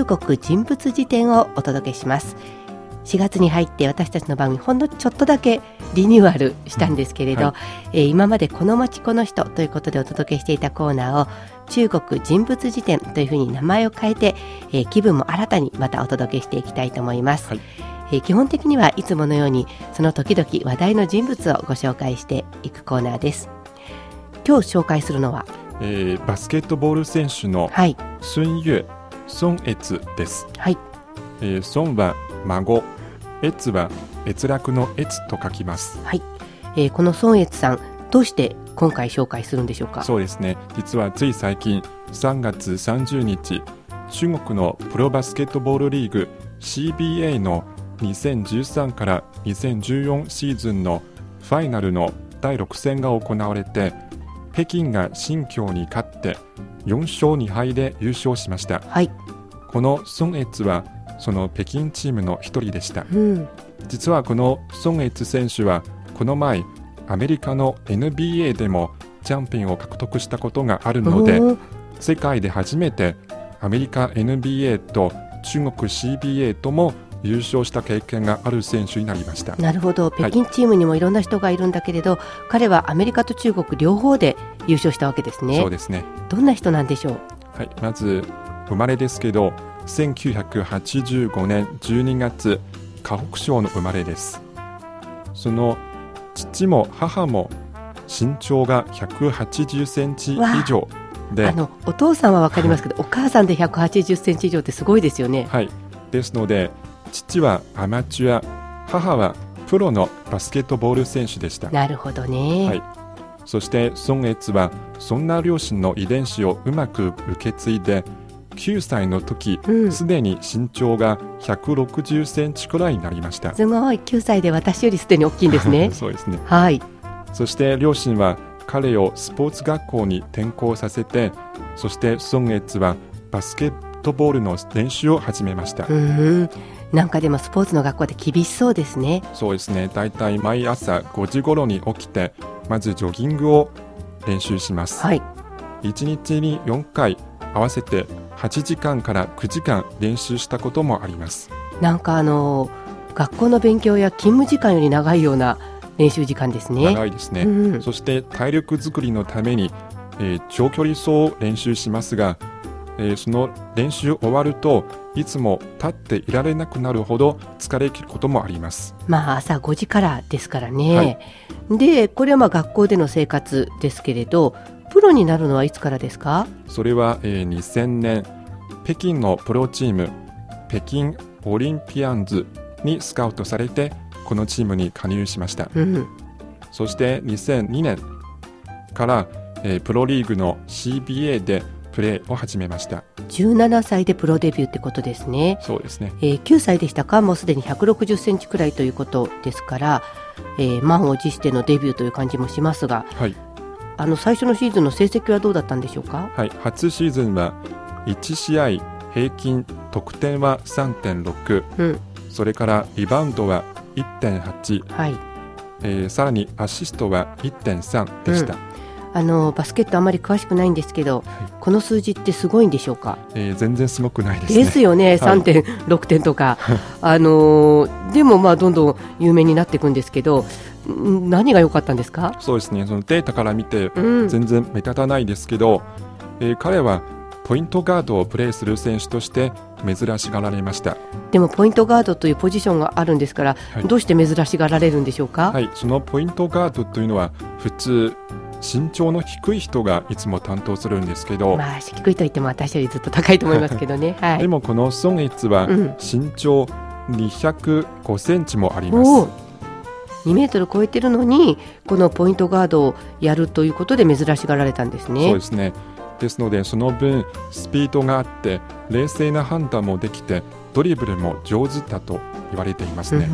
中国人物辞典をお届けします。4月に入って私たちの番組ほんのちょっとだけリニューアルしたんですけれど、はい、えー、今までこの街この人ということでお届けしていたコーナーを中国人物辞典というふうに名前を変えて、えー、気分も新たにまたお届けしていきたいと思います、はい、えー、基本的にはいつものようにその時々話題の人物をご紹介していくコーナーです。今日紹介するのは、えー、バスケットボール選手の孫悦、孫悦です、はい。えー、孫は孫。越は閲楽の越と書きます。はい、えー、この孫越さんどうして今回紹介するんでしょうか？そうですね。実はつい最近3月30日中国のプロバスケットボールリーグ CBA の2013から2014シーズンのファイナルの第6戦が行われて北京が新疆に勝って4勝2敗で優勝しました、はい、この孫越はその北京チームの一人でした、うん、実はこの孫悦選手はこの前アメリカの NBA でもチャンピオンを獲得したことがあるので世界で初めてアメリカ NBA と中国 CBA とも優勝した経験がある選手になりました。なるほど。北京チームにもいろんな人がいるんだけれど、はい、彼はアメリカと中国両方で優勝したわけですね。そうですね。どんな人なんでしょう？はいまず生まれですけど1985年12月河北省の生まれです。その父も母も身長が180センチ以上であのお父さんは分かりますけど、お母さんで180センチ以上ってすごいですよね。はい。ですので父はアマチュア母はプロのバスケットボール選手でした。なるほどね、はい、そして孫悦はそんな両親の遺伝子をうまく受け継いで9歳の時すで、うん、に身長が160センチくらいになりました。すごい。9歳で私よりすでに大きいんですね。そうですね。はい。そして両親は彼をスポーツ学校に転校させてそして孫越はバスケットボールの練習を始めました。なんかでもスポーツの学校で厳しそうですね。そうですね。だいたい毎朝5時頃に起きてまずジョギングを練習します、はい、1日に4回合わせて8時間から9時間練習したこともあります。なんかあの学校の勉強や勤務時間より長いような練習時間ですね。長いですね、うん、そして体力づくりのために、えー、長距離走を練習しますが、えー、その練習終わるといつも立っていられなくなるほど疲れ切ることもあります。まあ朝5時からですからね、はい、でこれはまあ学校での生活ですけれどプロになるのはいつからですか？それは、えー、2000年北京のプロチーム北京オリンピアンズにスカウトされてこのチームに加入しました、うん、そして2002年から、えー、プロリーグの CBA でプレーを始めました。17歳でプロデビューってことですね。そうですね、えー、9歳でしたか？もうすでに160センチくらいということですから、えー、満を持してのデビューという感じもしますが、はい、あの最初のシーズンの成績はどうだったんでしょうか？はい、初シーズンは1試合平均得点は3.6、うん、それからリバウンドは1.8、はい。えー、さらにアシストは1.3でした。うんあのバスケットあまり詳しくないんですけど、はい、この数字ってすごいんでしょうか、えー、全然すごくないです、ね、ですよね、3.6点とか、あのー、でもまあどんどん有名になっていくんですけど、何が良かったんですか？そうですねそのデータから見て全然目立たないですけど、うん、えー、彼はポイントガードをプレーする選手として珍しがられました。でもポイントガードというポジションがあるんですから、はい、どうして珍しがられるんでしょうか、はい、そのポイントガードというのは普通身長の低い人がいつも担当するんですけど、まあ、低いと言っても私よりずっと高いと思いますけどね、はい、でもこのソンエツは身長205センチもあります、うん2メートル超えてるのにこのポイントガードをやるということで珍しがられたんですね。そうですね。ですのでその分スピードがあって冷静な判断もできてドリブルも上手だと言われていますね。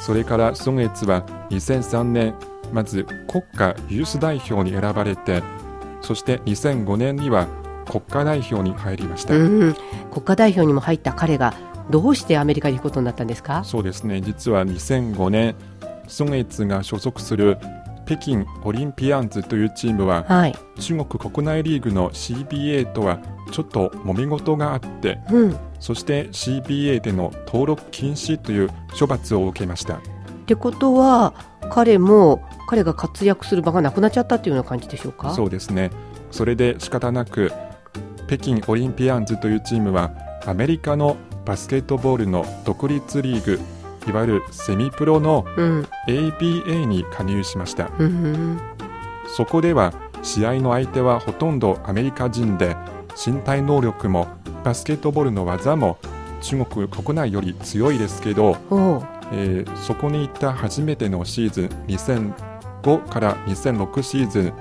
それからソンエツは2003年まず国家ユース代表に選ばれてそして2005年には国家代表に入りました、国家代表にも入った彼がどうしてアメリカに行くことになったんですか？そうですね。実は2005年孫悦が所属する北京オリンピアンズというチームは、はい、中国国内リーグの CBA とはちょっと揉め事があってうん、っそして CBA での登録禁止という処罰を受けました。てことは彼も彼が活躍する場がなくなっちゃったっていうような感じでしょうか？そうですね。それで仕方なく北京オリンピアンズというチームはアメリカのバスケットボールの独立リーグいわゆるセミプロのうん、ABA に加入しました。うんうん、そこでは試合の相手はほとんどアメリカ人で身体能力もバスケットボールの技も中国国内より強いですけど、えーそこに行った初めてのシーズン2005から2006シーズン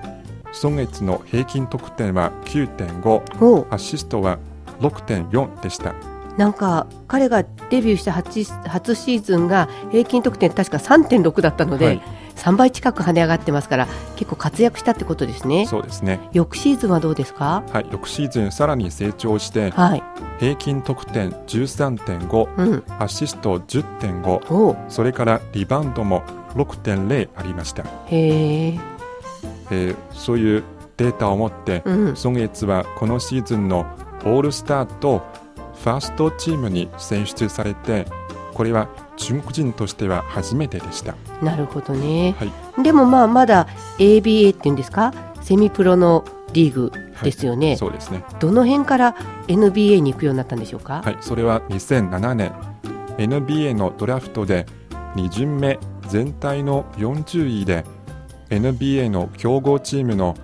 孫月の平均得点は9.5おう。アシストは6.4でした。なんか彼がデビューした初初シーズンが平均得点確か3.6だったので、はい3倍近く跳ね上がってますから結構活躍したってことですね。そうですね。翌シーズンはどうですか？はい翌シーズンさらに成長してはい、平均得点13.5うん、アシスト10.5おう。それからリバウンドも6.0ありました、へえ、えーそういうデータを持ってうん、孫月はこのシーズンのオールスターとファーストチームに選出されてこれは中国人としては初めてでした。なるほどね、はい。でもまあまだ ABA っていうんですか？セミプロのリーグですよね、そうですね。どの辺から NBA に行くようになったんでしょうか、はい。それは2007年。NBA のドラフトで2巡目全体の40位で NBA の強豪チームの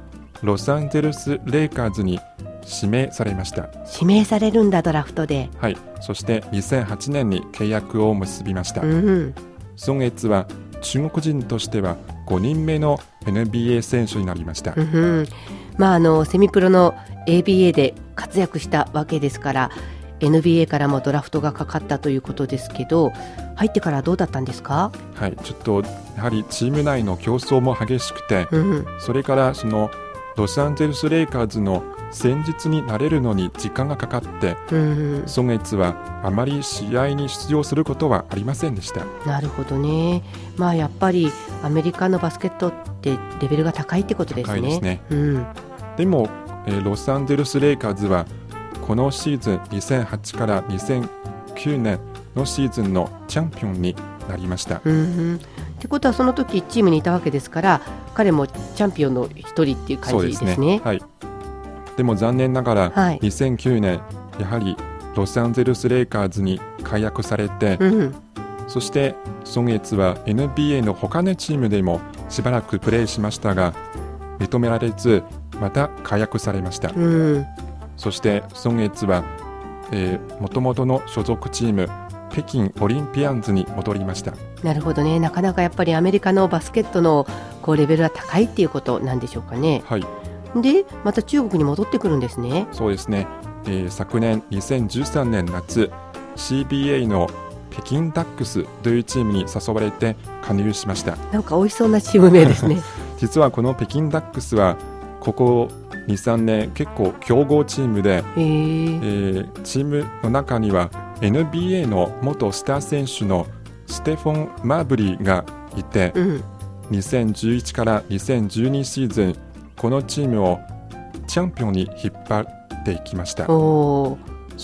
ロサンゼルス・レイカーズに指名されました。指名されるんだドラフトで。はい。そして2008年に契約を結びました。うん。孫悦は中国人としては5人目の NBA 選手になりました、うん。うんまああのセミプロの ABA で活躍したわけですから NBA からもドラフトがかかったということですけど入ってからどうだったんですか、はい、ちょっとやはりチーム内の競争も激しくてうん、それからそのロサンゼルス・レイカーズの戦術になれるのに時間がかかってうん、孫悦はあまり試合に出場することはありませんでした。なるほどね。まあやっぱりアメリカのバスケットってレベルが高いってことですね。高いですね。うん、でも、えーロサンゼルス・レイカーズはこのシーズン2008から2009年のシーズンのチャンピオンになりました。うんうん。ってことはその時チームにいたわけですから彼もチャンピオンの一人っていう感じですね。はい、でも残念ながら、はい。2009年やはりロサンゼルス・レイカーズに解約されて、うん。そして孫悦は NBA の他のチームでもしばらくプレーしましたが認められずまた解約されました、うん。そして孫悦はもともとの所属チーム北京オリンピアンズに戻りました。なるほどね。なかなかやっぱりアメリカのバスケットのこうレベルは高いっていうことなんでしょうかね。はいでまた中国に戻ってくるんですね。そうですね、えー昨年2013年夏 CBA の北京ダックスというチームに誘われて加入しましたなんか美味しそうなチーム名ですね。実はこの北京ダックスはここ23年結構強豪チームで、えーチームの中には NBA の元スター選手のステフォン・マーブリーがいてうん2011から2012シーズンこのチームをチャンピオンに引っ張っていきました。そ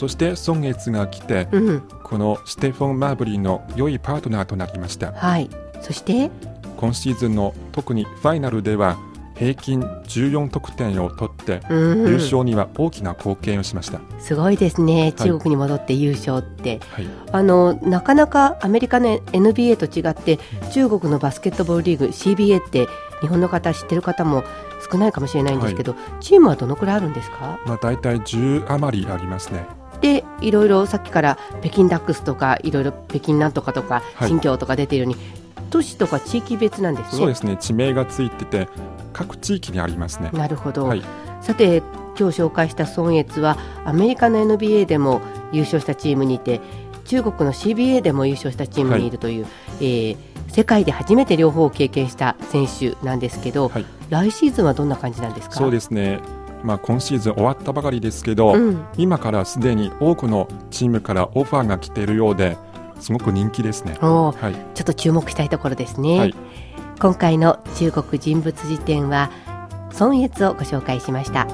して孫月が来てうん。このステフォン・マーブリーの良いパートナーとなりました。はい。そして？今シーズンの特にファイナルでは平均14得点を取ってうん。優勝には大きな貢献をしました、すごいですね。はい。中国に戻って優勝って、はい、あのなかなかアメリカの NBA と違って中国のバスケットボールリーグ CBA って日本の方知ってる方も少ないかもしれないんですけど、チームはどのくらいあるんですか？まあ、大体10余りありますね。でいろいろさっきから北京ダックスとかいろいろ北京なんとかとかはい。新疆とか出ているように、都市とか地域別なんですね。そうですね。地名がついてて各地域にありますね。なるほど、はい。さて今日紹介した孫悦はアメリカの NBA でも優勝したチームにいて中国の CBA でも優勝したチームにいるという、えー世界で初めて両方を経験した選手なんですけど、はい。来シーズンはどんな感じなんですか？そうですね、まあ、今シーズン終わったばかりですけど、うん、今からすでに多くのチームからオファーが来ているようですごく人気ですね。はい。ちょっと注目したいところですね、はい。今回の中国人物辞典は孫悦をご紹介しました